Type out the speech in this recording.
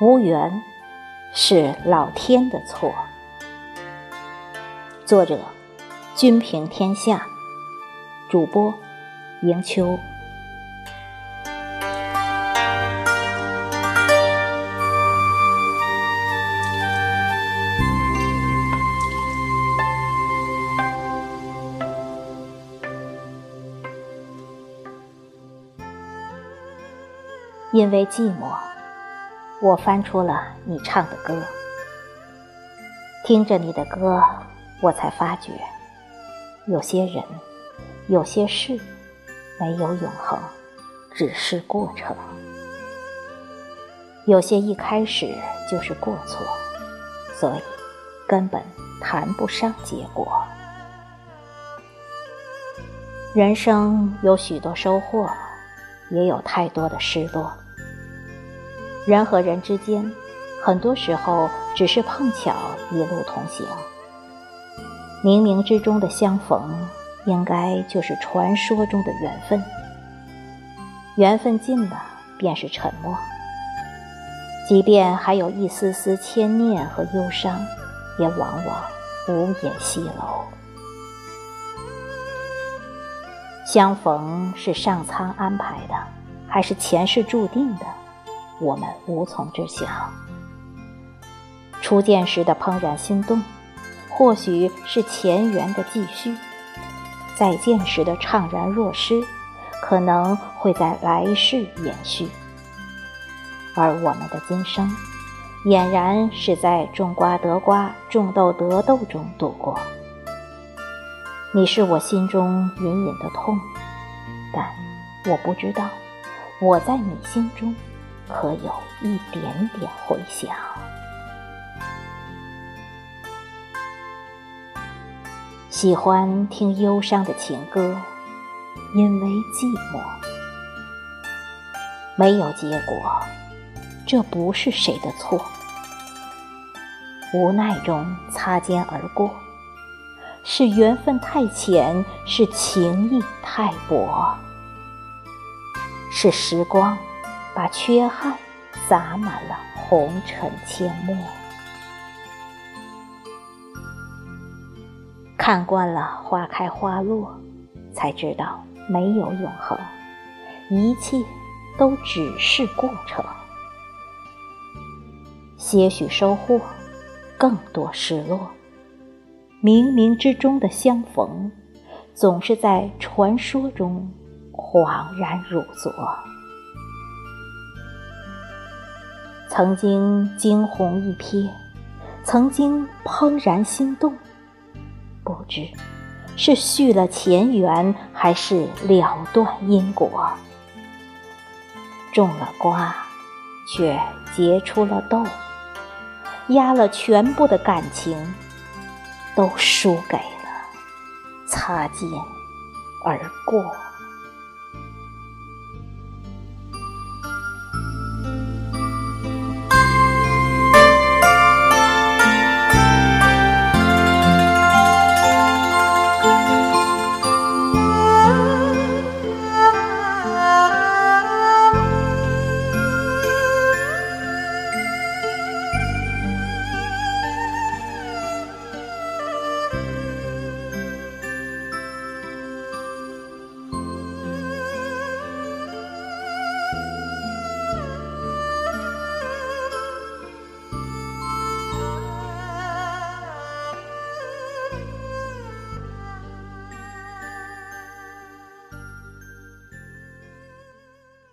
无缘是老天的错。作者君平天下，主播迎秋。因为寂寞，我翻出了你唱的歌，听着你的歌，我才发觉，有些人，有些事，没有永恒，只是过程；有些一开始就是过错，所以根本谈不上结果。人生有许多收获，也有太多的失落。人和人之间，很多时候只是碰巧一路同行。冥冥之中的相逢，应该就是传说中的缘分。缘分尽了，便是沉默。即便还有一丝丝牵念和忧伤，也往往无言西楼。相逢是上苍安排的，还是前世注定的？我们无从知晓。初见时的怦然心动，或许是前缘的继续；再见时的怅然若失，可能会在来世延续。而我们的今生，俨然是在种瓜得瓜、种豆得豆中度过。你是我心中隐隐的痛，但我不知道，我在你心中。可有一点点回响？喜欢听忧伤的情歌，因为寂寞，没有结果，这不是谁的错。无奈中擦肩而过，是缘分太浅，是情谊太薄，是时光。把缺憾洒满了红尘阡陌，看惯了花开花落，才知道没有永恒，一切都只是过程。些许收获，更多失落。冥冥之中的相逢，总是在传说中恍然如昨。曾经惊鸿一瞥，曾经怦然心动，不知是续了前缘，还是了断因果。种了瓜，却结出了豆，压了全部的感情，都输给了擦肩而过。